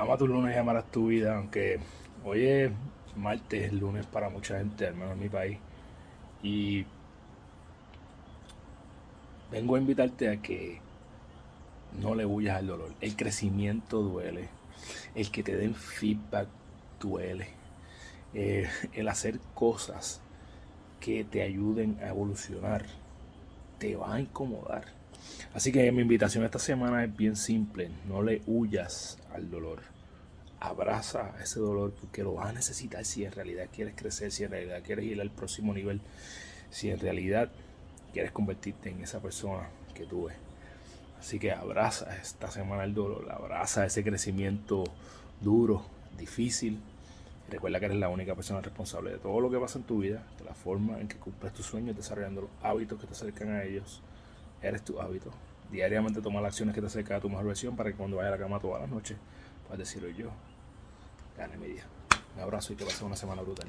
ama tu lunes y amarás tu vida, aunque hoy es martes, lunes para mucha gente, al menos en mi país. Y vengo a invitarte a que no le huyas al dolor. El crecimiento duele. El que te den feedback duele. Eh, el hacer cosas que te ayuden a evolucionar te va a incomodar. Así que mi invitación esta semana es bien simple. No le huyas al dolor. Abraza ese dolor porque lo vas a necesitar si en realidad quieres crecer, si en realidad quieres ir al próximo nivel, si en realidad quieres convertirte en esa persona que tú ves. Así que abraza esta semana el dolor, abraza ese crecimiento duro, difícil. Recuerda que eres la única persona responsable de todo lo que pasa en tu vida, de la forma en que cumples tus sueños, desarrollando los hábitos que te acercan a ellos. Eres tu hábito. Diariamente toma las acciones que te acercan a tu mejor versión para que cuando vayas a la cama todas las noches puedas decirlo yo. Gane mi día. Un abrazo y que pases una semana brutal.